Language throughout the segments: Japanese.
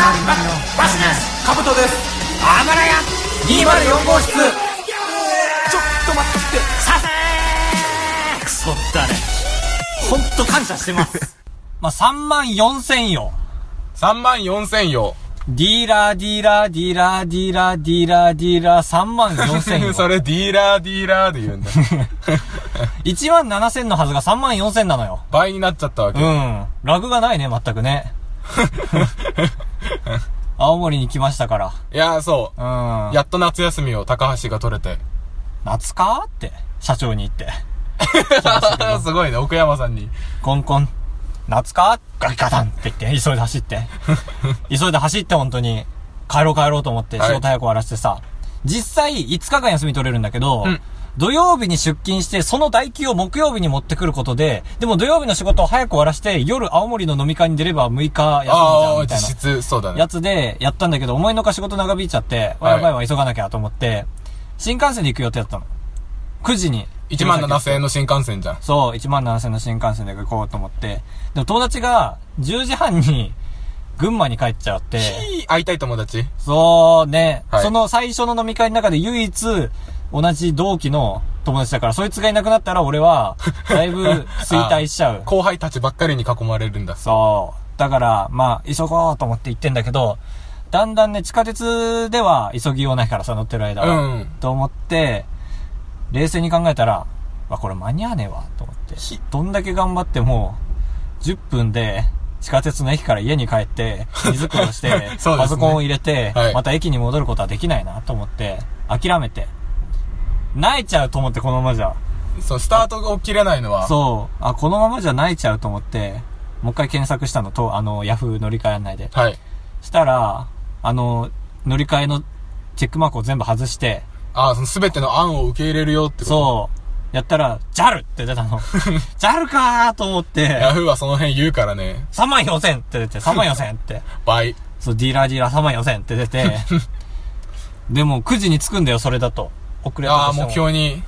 バシですカブトです。あばらや204号室。ちょっと待って。させークソだね。ほんと感謝してます。まあ、3万4千よ。3万4000よ ディーラーディーラーディーラーディーラーディーラーディーラー3万4千よ。それディーラーディーラーで言うんだ1万7千のはずが3万4千なのよ。倍になっちゃったわけ、うん。ラグがないね全くね 青森に来ましたから。いやーそう。うん。やっと夏休みを高橋が取れて。夏か？って。社長に言って。すごいね。奥山さんに。コンコン。夏か？ガリガタンって言って、急いで走って。急いで走って本当に。帰ろう帰ろうと思って、はい。仕事早く終わらせてさ。実際、5日間休み取れるんだけど、うん土曜日に出勤して、その代休を木曜日に持ってくることで、でも土曜日の仕事を早く終わらせて、夜青森の飲み会に出れば6日休みじゃん、みたいな。実質そうだねやつでやったんだけど、思いのほか仕事長引いちゃって、わやばいわ、急がなきゃと思って、新幹線で行く予定だったの。9時に。1万7000円の新幹線じゃんそう、1万7000の新幹線で行こうと思って。でも友達が10時半に群馬に帰っちゃって、会いたい友達？そうね、はいその最初の飲み会の中で唯一同じ同期の友達だから、そいつがいなくなったら俺は、だいぶ衰退しちゃう。後輩たちばっかりに囲まれるんだそう。だから、まあ、急ごうと思って行ってんだけど、だんだんね、地下鉄では急ぎようないからさ、乗ってる間は。うんと思って、冷静に考えたら、わ、これ間に合わねえわ、と思ってひ。どんだけ頑張っても、10分で、地下鉄の駅から家に帰って、荷造りをして、ねパソコンを入れて、はいまた駅に戻ることはできないな、と思って、諦めて。泣いちゃうと思って、このままじゃ。そうスタートが切れないのはそう。あ、このままじゃ泣いちゃうと思って、もう一回検索したのと、あの、ヤフー乗り換え案内で。はいしたら、あの、乗り換えのチェックマークを全部外して、ああその全ての案を受け入れるよってこと？そう。やったら、JAL って出たの。JAL かーと思って、ヤフーはその辺言うからね3万4000って出て、3万4000って。倍そう、ディーラーディーラー3万4000って出て、でも9時に着くんだよ、それだと。遅れたああ。目標に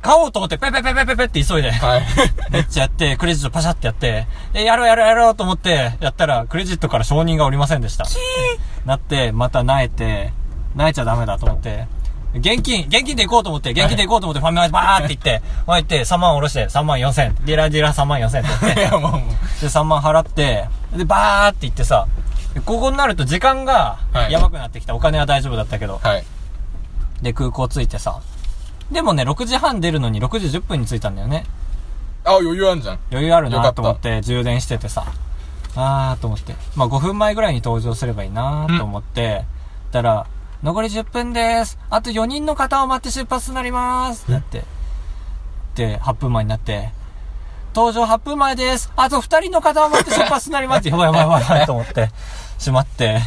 買おうと思って、ペペペペペペって急いで。はい めっちゃやって、クレジットパシャってやって、え、やろうやろうやろうと思って、やったら、クレジットから承認がおりませんでした。なって、また萎えて、萎えちゃダメだと思って、現金、現金で行こうと思って、現金で行こうと思って、ファミマでバーって行って、前行って、3万下ろして、3万4千。ディーラーディーラー3万4千って言っ いて、やもうもうで、3万払って、で、バーって行ってさ、でここになると時間がはいやばくなってきた。お金は大丈夫だったけど。はいで、空港着いてさ。でもね、6時半出るのに6時10分に着いたんだよね。あ余裕あんじゃん余裕あるなと思って充電しててさ。あーと思って。まあ5分前ぐらいに登場すればいいなと思って、たら、残り10分です。あと4人の方を待って出発となります。ってなって。で、8分前になって、登場8分前です。あと2人の方を待って出発となります。やばいやばいやばいやばいと思って、しまって、へ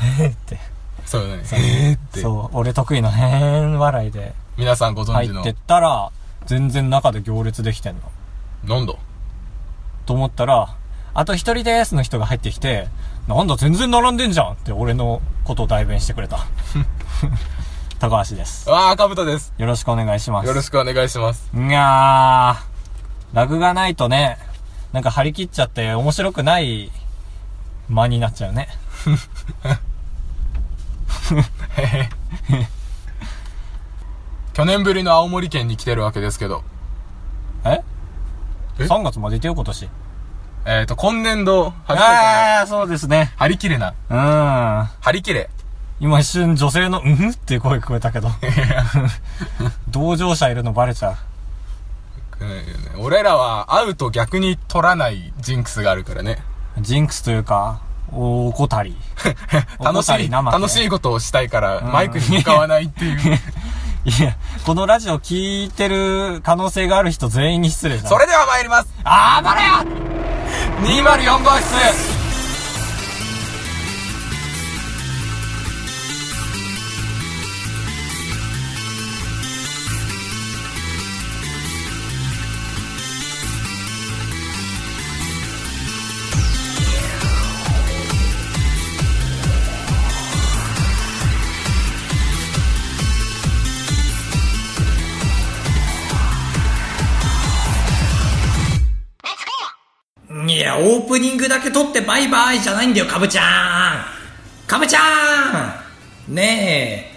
ーって。そうだねえーってそう、俺得意のへーん笑いで皆さんご存知の入ってったら、全然中で行列できてんの。なんだ？と思ったら、あと一人ですの人が入ってきて、なんだ全然並んでんじゃんって俺のことを代弁してくれた。高橋です。ああかぶとですよろしくお願いします。よろしくお願いしますいやー、ラグがないとね、なんか張り切っちゃって面白くない間になっちゃうね。去年ぶりの青森県に来てるわけですけどえ？え ?3 月までいてよ今年。えっ、ー、と今年度初めてあー、そうですね。張り切れなうん。張り切れ今一瞬女性の、うん？ふっていう声聞こえたけど。同乗者いるのバレちゃう。うん俺らは会うと逆に取らないジンクスがあるからねジンクスというか、お怠り。楽しい楽しい。いことをしたいからんマイクに向かわないっていういや、このラジオ聞いてる可能性がある人全員に失礼だ。それでは参りますあばれや204号室オープニングだけ撮ってバイバイじゃないんだよ、かぶちゃん。かぶちゃんねえ。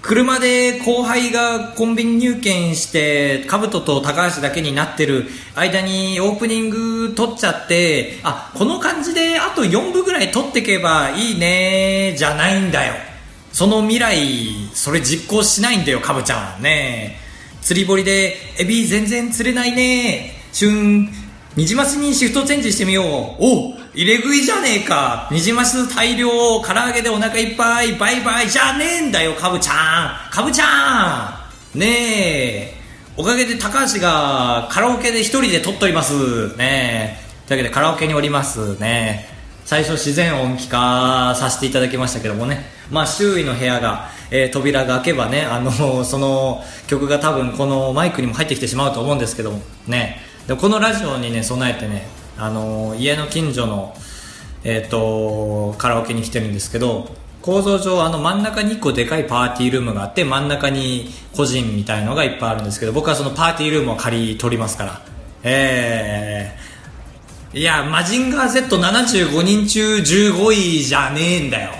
車で後輩がコンビニ入券して、かぶとと高橋だけになってる間にオープニング撮っちゃって、あ、この感じであと4部ぐらい撮ってけばいいね、じゃないんだよ。その未来、それ実行しないんだよ、かぶちゃん。ねえ。釣り堀で、エビ全然釣れないね。旬、ニジマスにシフトチェンジしてみよう。お入れ食いじゃねえか。ニジマス大量、唐揚げでお腹いっぱい、バイバイじゃねえんだよ、かぶちゃん。かぶちゃん。ねえ。おかげで高橋がカラオケで一人で撮っております。ねえ。というわけでカラオケにおりますね。最初自然音聞かさせていただきましたけどもね。まあ周囲の部屋が、えー扉が開けばね、あの、その曲が多分このマイクにも入ってきてしまうと思うんですけども、ね。でこのラジオにね、備えてね、あの、家の近所の、えっ、と、カラオケに来てるんですけど、構造上あの真ん中に1個でかいパーティールームがあって真ん中に個人みたいのがいっぱいあるんですけど僕はそのパーティールームを借り取りますから。えー、いやマジンガー Z75 人中15位じゃねえんだよ。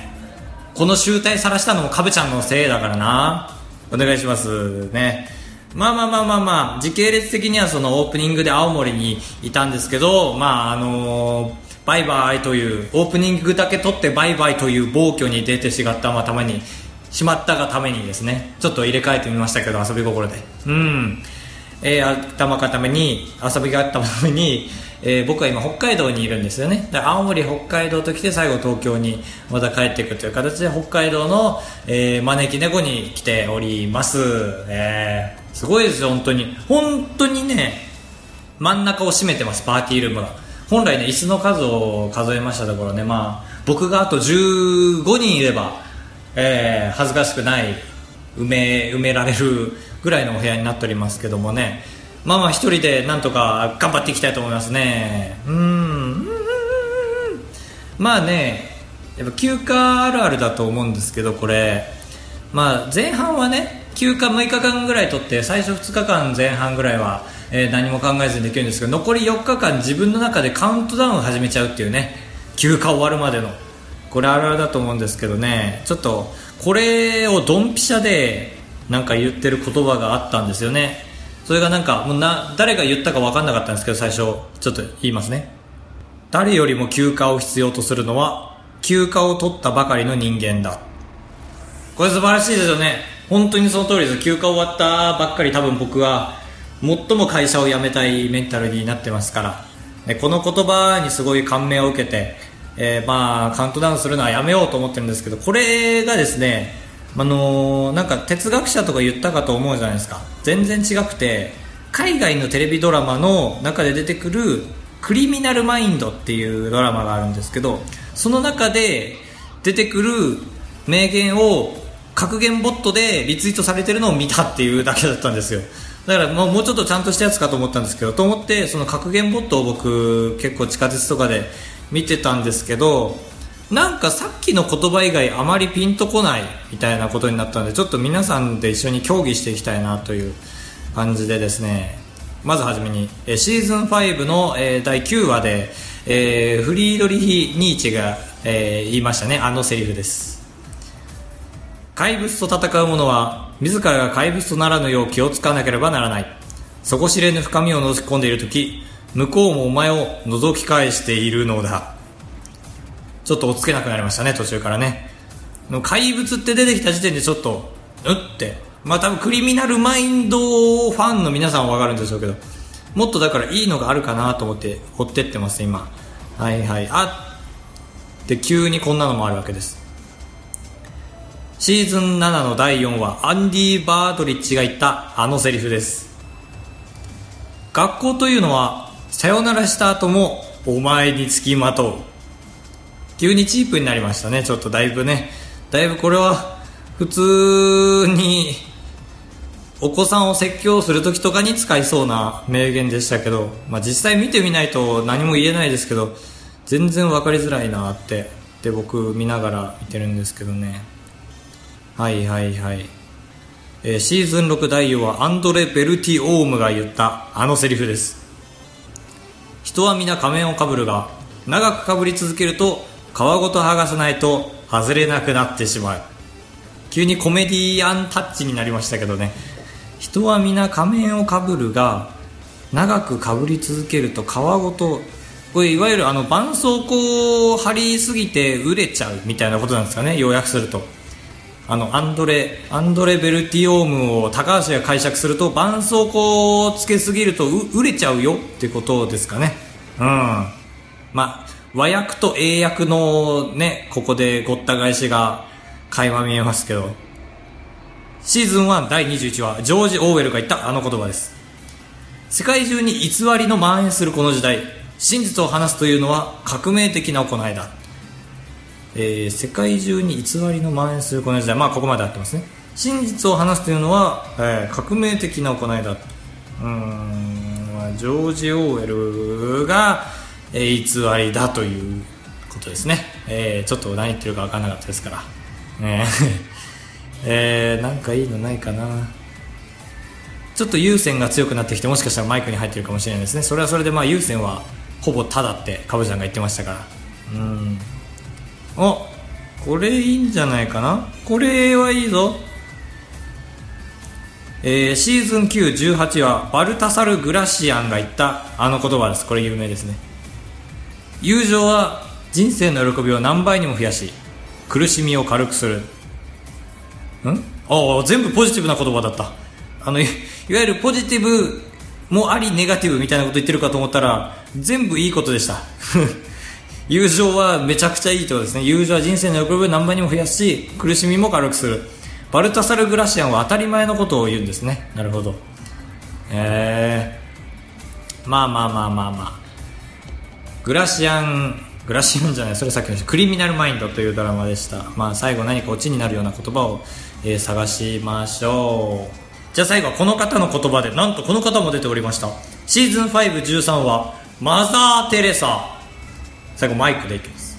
この集大さらしたのもカブちゃんのせいだからな。お願いします。ね。まあまあまあまあまあ時系列的にはそのオープニングで青森にいたんですけどまああのーバイバイというオープニングだけ撮ってバイバイという暴挙に出てしまったまためにしまったがためにですねちょっと入れ替えてみましたけど遊び心で。うん。えー、頭かために遊びがあったために、えー僕は今北海道にいるんですよね。だから青森北海道と来て最後東京にまた帰っていくという形で北海道の、えー招き猫に来ております、えー。すごいですよ本当に。本当にね真ん中を占めてますパーティールームが。本来ね椅子の数を数えましたところねまあ僕があと15人いれば、えー恥ずかしくない埋め埋められるぐらいのお部屋になっておりますけどもね。まあまあ一人でなんとか頑張っていきたいと思いますね。うん。まあねやっぱ休暇あるあるだと思うんですけどこれ。まあ前半はね休暇6日間ぐらい取って最初2日間前半ぐらいは、えー何も考えずにできるんですけど残り4日間自分の中でカウントダウンを始めちゃうっていうね休暇終わるまでのこれあるあるだと思うんですけどねちょっとこれをドンピシャでなんか言ってる言葉があったんですよね。それがなんかもうな誰が言ったか分かんなかったんですけど最初ちょっと言いますね。誰よりも休暇を必要とするのは休暇を取ったばかりの人間だ。これ素晴らしいですよね。本当にその通りです。休暇終わったばっかり多分僕は最も会社を辞めたいメンタルになってますから。この言葉にすごい感銘を受けて、えーまあカウントダウンするのはやめようと思ってるんですけどこれがですねあのーなんか哲学者とか言ったかと思うじゃないですか。全然違くて海外のテレビドラマの中で出てくるクリミナルマインドっていうドラマがあるんですけどその中で出てくる名言を格言ボットでリツイートされてるのを見たっていうだけだったんですよ。だからもうもうちょっとちゃんとしたやつかと思ったんですけどと思ってその格言ボットを僕結構地下鉄とかで見てたんですけどなんかさっきの言葉以外あまりピンとこないみたいなことになったのでちょっと皆さんで一緒に協議していきたいなという感じでですねまずはじめにシーズン5の、第9話で、フリードリヒ・ニーチェが、言いましたね。あのセリフです。怪物と戦う者は自らが怪物とならぬよう気をつかなければならない。底知れぬ深みを覗き込んでいる時向こうもお前を覗き返しているのだ。ちょっと落ち着けなくなりましたね途中からね。怪物って出てきた時点でちょっとうって。まあ多分クリミナルマインドファンの皆さんは分かるんでしょうけど。もっとだからいいのがあるかなと思って追ってってます今。はいはい。あで急にこんなのもあるわけです。シーズン7の第4話アンディ・バートリッチが言ったあのセリフです。学校というのはさよならした後もお前につきまとう急にチープになりましたね。ちょっとだいぶね。だいぶこれは普通にお子さんを説教する時とかに使いそうな名言でしたけど、まあ、実際見てみないと何も言えないですけど全然分かりづらいなってで僕見ながら見てるんですけどね。はいはいはい、えーシーズン6第4話アンドレ・ベルティオームが言ったあのセリフです。人は皆仮面をかぶるが長くかぶり続けると皮ごと剥がさないと外れなくなってしまう。急にコメディアンタッチになりましたけどね。人は皆仮面をかぶるが長くかぶり続けると皮ごとこれいわゆるあの絆創膏を貼りすぎて売れちゃうみたいなことなんですかね要約すると。あのアンドレアンドレ・ベルティオームを高橋が解釈すると絆創膏をつけすぎると売れちゃうよってことですかね。うん。まあ和訳と英訳のねここでごった返しが垣間見えますけど。シーズン1第21話ジョージ・オーウェルが言ったあの言葉です。世界中に偽りの蔓延するこの時代。真実を話すというのは革命的な行いだ、えー、世界中に偽りの蔓延するこの時代。まあここまで合ってますね。真実を話すというのは、えー、革命的な行いだうんジョージ・オーウェルが、えー、偽りだということですね、えー、ちょっと何言ってるか分からなかったですから、えー えー、なんかいいのないかな。ちょっと有線が強くなってきてもしかしたらマイクに入ってるかもしれないですね。それはそれでまあ有線はほぼただってカブちゃんが言ってましたから。うん。あこれいいんじゃないかな？これはいいぞ。えー、シーズン918はバルタサル・グラシアンが言ったあの言葉です。これ有名ですね。友情は人生の喜びを何倍にも増やし苦しみを軽くする。ん？ああ全部ポジティブな言葉だった。あのいわゆるポジティブもありネガティブみたいなこと言ってるかと思ったら全部いいことでした。友情はめちゃくちゃいいってことですね。友情は人生の喜びを何倍にも増やすし苦しみも軽くする。バルタサル・グラシアンは当たり前のことを言うんですね。なるほど。えー、まあまあまあまあまあ。グラシアングラシアンじゃないそれさっきのクリミナルマインドというドラマでした。まあ最後何かオチになるような言葉をえー、探しましょう。じゃあ最後はこの方の言葉でなんとこの方も出ておりました。シーズン513はマザー・テレサ。最後マイクでいきます。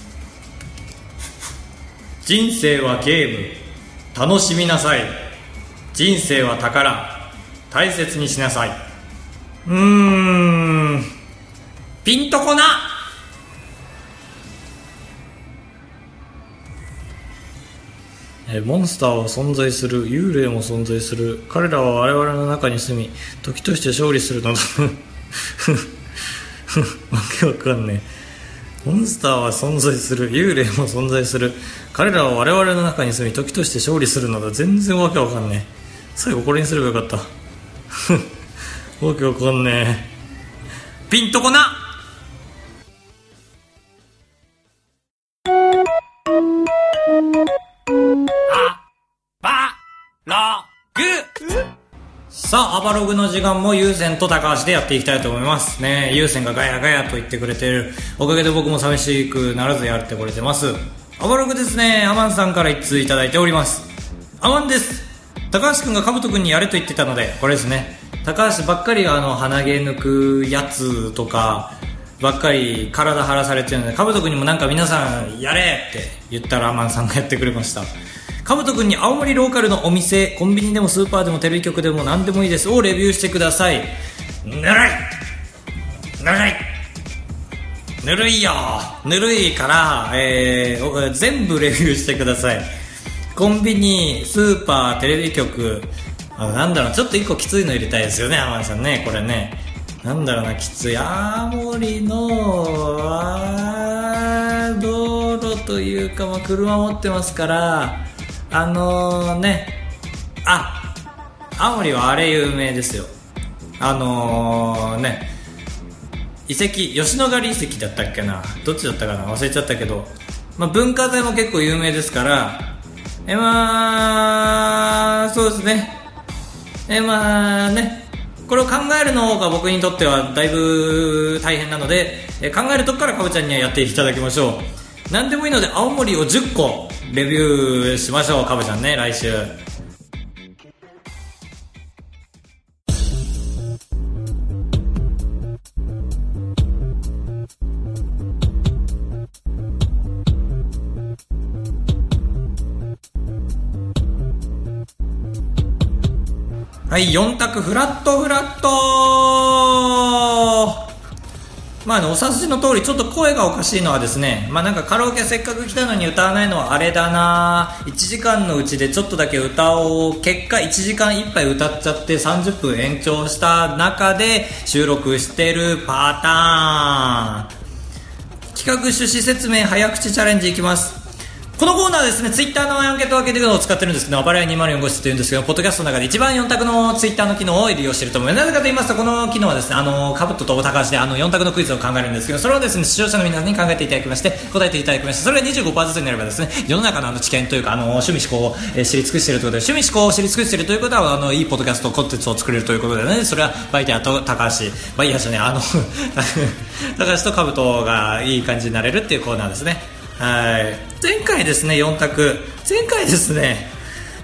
人生はゲーム。楽しみなさい。人生は宝。大切にしなさい。うん。ピンとこな。モンスターは存在する幽霊も存在する。彼らは我々の中に住み時として勝利するなど わけわかんねえ。モンスターは存在する幽霊も存在する。彼らは我々の中に住み時として勝利するのだ。全然わけわかんねえ。最後これにすればよかった。わけわかんねえ。ピンとこなあ、アバログの時間も優先と高橋でやっていきたいと思います。ね優先がガヤガヤと言ってくれてる。おかげで僕も寂しくならずやってこれてます。アバログですね、アマンさんから一通いただいております。アマンです。高橋くんがカブトくんにやれと言ってたので、これですね。高橋ばっかりあの、鼻毛抜くやつとか、ばっかり体張らされてるので、カブトくんにもなんか皆さんやれって言ったらアマンさんがやってくれました。かぶとくんに青森ローカルのお店コンビニでもスーパーでもテレビ局でも何でもいいです。をレビューしてください。ぬるい。ぬるい。ぬるいよ。ぬるいから、えー、全部レビューしてください。コンビニスーパーテレビ局。あなんだろう。ちょっと1個きついの入れたいですよね天海さんね。これね。なんだろうなきつい。青森の道路というか、まあ、車持ってますからあのー、ね。あ青森はあれ有名ですよ。あのー、ね。遺跡吉野ヶ里遺跡だったっけな。どっちだったかな？忘れちゃったけど、まあ、文化財も結構有名ですから。えまあそうですね。えまあね。これを考えるの方が僕にとってはだいぶ大変なのでえ考えるとこからかぼちゃんにはやっていただきましょう。何でもいいので青森を10個レビューしましょうかぶちゃんね来週。はい、4択フラットフラット。まあ、あのお察しの通りちょっと声がおかしいのはですね、まあ、なんかカラオケせっかく来たのに歌わないのはあれだな。1時間のうちでちょっとだけ歌おう。結果1時間いっぱい歌っちゃって30分延長した中で収録してるパターン。企画趣旨説明早口チャレンジいきます。このコーナーですね、ツイッターのアンケート分けというのを使ってるんですけど、バレア204号室というんですけど、ポッドキャストの中で一番4択のツイッターの機能を利用していると思います。なぜかと言いますと、この機能はですね、あの、カブトと高橋であの4択のクイズを考えるんですけど、それをですね、視聴者の皆さんに考えていただきまして、答えていただきまして、それが25%ずつになればですね、世の中のあの知見というか、あの、趣味思考を、えー、知り尽くしているということで、趣味思考を知り尽くしているということは、あの、いいポッドキャストコンテンツを作れるということでね、それはバイヤーと高橋、バイヤーじゃね、あの高橋とカブトがいい感じになれるっていうコーナーですね。はい。前回ですね4択。前回ですね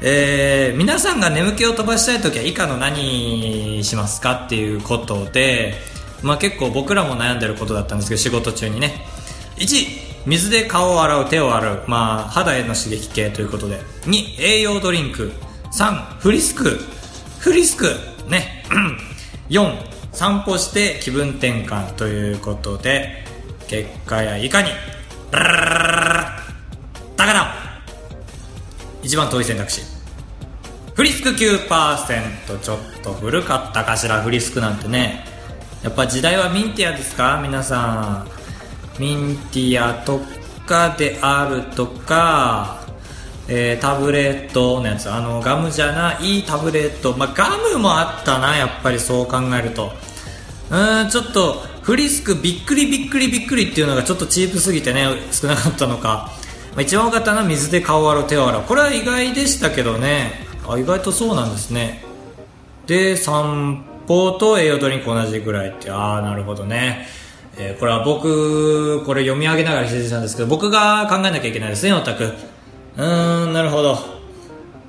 えー、皆さんが眠気を飛ばしたい時は以下の何しますかっていうことで、まあ、結構僕らも悩んでることだったんですけど仕事中にね。1水で顔を洗う手を洗う、まあ、肌への刺激系ということで。2栄養ドリンク。3フリスク。フリスク。ね。4散歩して気分転換ということで結果やいかに。だから一番遠い選択肢フリスク9%ちょっと古かったかしらフリスクなんてね。やっぱ時代はミンティアですか？皆さん。ミンティアとかであるとかえー、タブレットのやつ。あのガムじゃないタブレット、まあ、ガムもあったなやっぱりそう考えると。うんちょっとフリスクびっくりびっくりびっくりっていうのがちょっとチープすぎてね少なかったのか、まあ、一番多かったのは水で顔洗う手を洗う。これは意外でしたけどね。あ意外とそうなんですね。で散歩と栄養ドリンク同じぐらいってああなるほどね。えー、これは僕、これ読み上げながら指示したんですけど、僕が考えなきゃいけないですね、オタク。うーん、なるほど。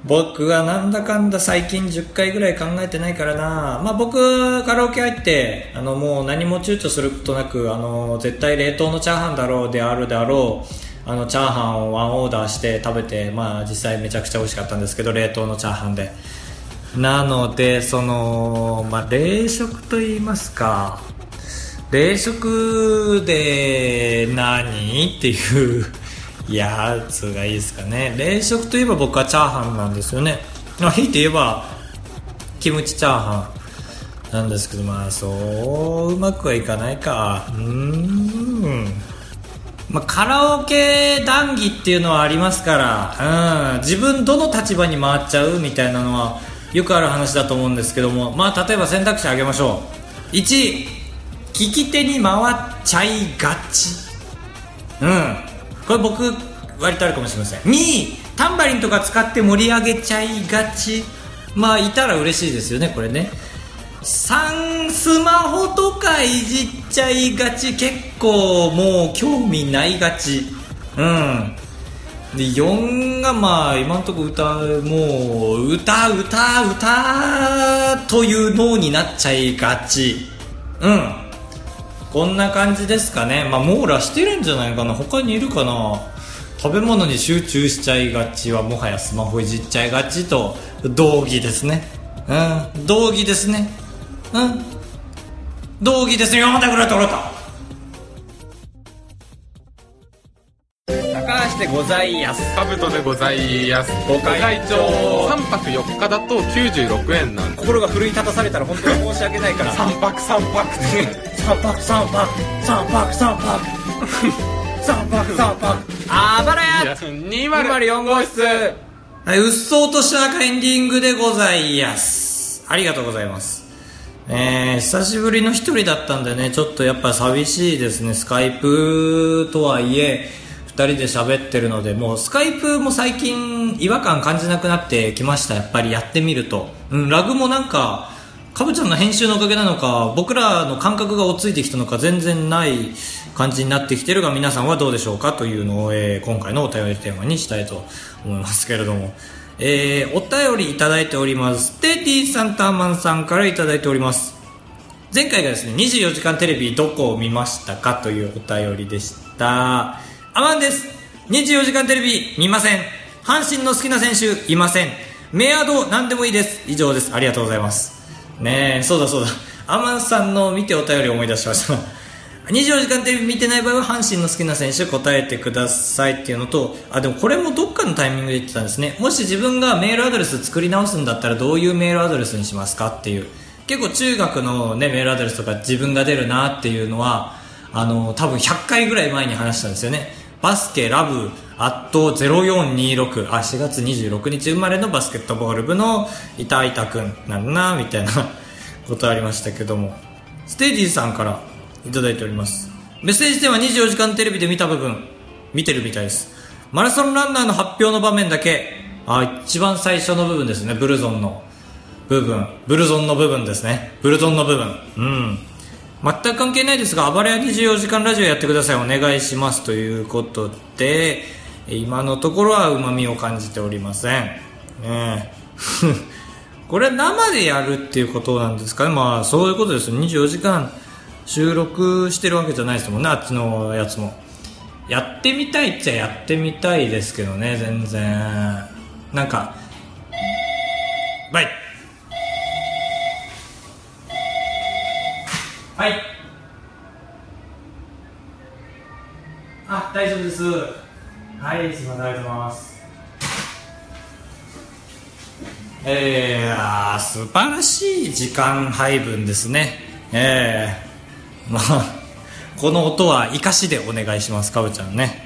僕はなんだかんだ最近10回ぐらい考えてないからな、まあ、僕カラオケ入ってあのもう何も躊躇することなくあの絶対冷凍のチャーハンだろうであるであろうあのチャーハンをワンオーダーして食べて、まあ、実際めちゃくちゃ美味しかったんですけど冷凍のチャーハンで。なのでその、まあ、冷食と言いますか冷食で何？っていういやつがいいですかね。冷食といえば僕はチャーハンなんですよね。まあいて言えばキムチチャーハンなんですけどまあそううまくはいかないか。うん。まあ、カラオケ談義っていうのはありますから、うん、自分どの立場に回っちゃうみたいなのはよくある話だと思うんですけども、まあ、例えば選択肢あげましょう。1聞き手に回っちゃいがち。うん。これ僕割とあるかもしれません。2位タンバリンとか使って盛り上げちゃいがち。まあいたら嬉しいですよねこれね。3スマホとかいじっちゃいがち結構もう興味ないがち。うん。で4がまあ今んとこ歌もう歌歌歌という脳になっちゃいがち。うん。こんな感じですかね。まあ網羅してるんじゃないかな。他にいるかな。食べ物に集中しちゃいがちはもはやスマホいじっちゃいがちと同義ですね。うん。同義ですね。うん。同義ですよまたくれたれた。高橋でございやす。カブトでございます。ご会長。3泊4日だと96円なんで心が奮い立たされたら本当に申し訳ないから。3泊3泊。っ て三泊三泊三泊三泊三泊三泊あばらや204号室はい、うっそうとした中エンディングでございます。ありがとうございます。えー、久しぶりの一人だったんでね、ちょっとやっぱ寂しいですね。スカイプとはいえ、二人で喋ってるので、もうスカイプも最近違和感感じなくなってきました。やっぱりやってみると。うん、ラグもなんか、かぶちゃんの編集のおかげなのか僕らの感覚が落ち着いてきたのか全然ない感じになってきてるが皆さんはどうでしょうかというのを、えー、今回のお便りテーマにしたいと思いますけれども、えー、お便りいただいております。テティさんターマンさんからいただいております。前回がですね24時間テレビどこを見ましたかというお便りでした。アマンです。24時間テレビ見ません。阪神の好きな選手いません。メアド何でもいいです。以上です。ありがとうございます。ねえそうだそうだ。アマンさんの見てお便りを思い出しました。24時間テレビ見てない場合は阪神の好きな選手答えてくださいっていうのとあでもこれもどっかのタイミングで言ってたんですね。もし自分がメールアドレス作り直すんだったらどういうメールアドレスにしますかっていう。結構中学の、ね、メールアドレスとか自分が出るなっていうのはあの多分100回ぐらい前に話したんですよね。バスケラブアット0426あ4月26日生まれのバスケットボール部の板板くんなんなみたいなことありましたけども。ステージさんからいただいております。メッセージでは24時間テレビで見た部分。見てるみたいです。マラソンランナーの発表の場面だけ。あ一番最初の部分ですね。ブルゾンの部分。ブルゾンの部分ですね。ブルゾンの部分。うん。全く関係ないですが、暴れ屋24時間ラジオやってください。お願いします。ということで、今のところは旨味を感じておりません。ねこれは生でやるっていうことなんですかね？まあ、そういうことです。24時間収録してるわけじゃないですもんね。あっちのやつも。やってみたいっちゃやってみたいですけどね、全然。なんか、バイはいあ大丈夫ですはいすみませんありがとうございます。えー、素晴らしい時間配分ですね。えー、まあこの音は生かしでお願いしますかぶちゃんね。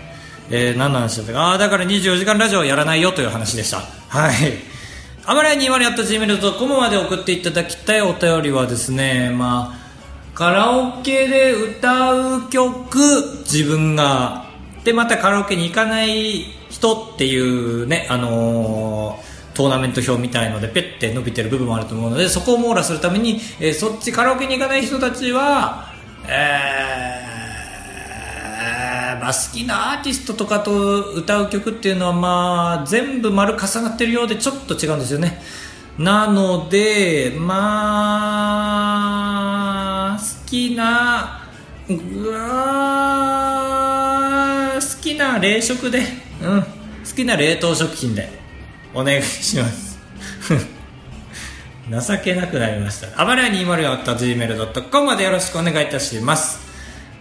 えー、何の話だったか。ああだから24時間ラジオやらないよという話でした。はい。あまり2 0 at gmail.com まで送っていただきたいお便りはですねまあカラオケで歌う曲自分がでまたカラオケに行かない人っていうねあのートーナメント表みたいのでペッて伸びてる部分もあると思うのでそこを網羅するために、えー、そっちカラオケに行かない人たちはえー、まあ、好きなアーティストとかと歌う曲っていうのはまあ全部丸重なってるようでちょっと違うんですよね。なのでまあ好きなうわな冷食でうん好きな冷凍食品でお願いします。情けなくなりました。あばらや 204.gmail.com までよろしくお願いいたします。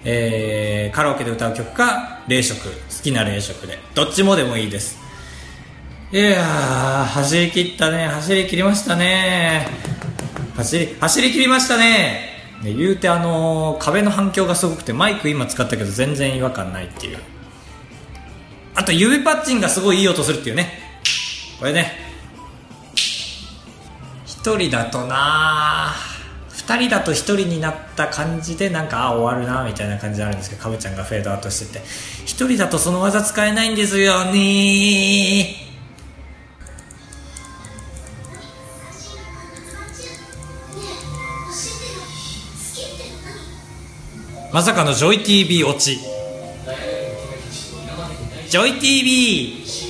えー、カラオケで歌う曲か冷食。好きな冷食で。どっちもでもいいです。いやー走り切ったね。走り切りましたね。走り走り切りましたね言うてあのー、壁の反響がすごくてマイク今使ったけど全然違和感ないっていう。あと指パッチンがすごいいい音するっていうね。これね。1人だとな2人だと1人になった感じでなんかあ終わるなみたいな感じになるんですけどかぶちゃんがフェードアウトしてて。1人だとその技使えないんですよねまさかのジョイ TV 落ちジョイ TV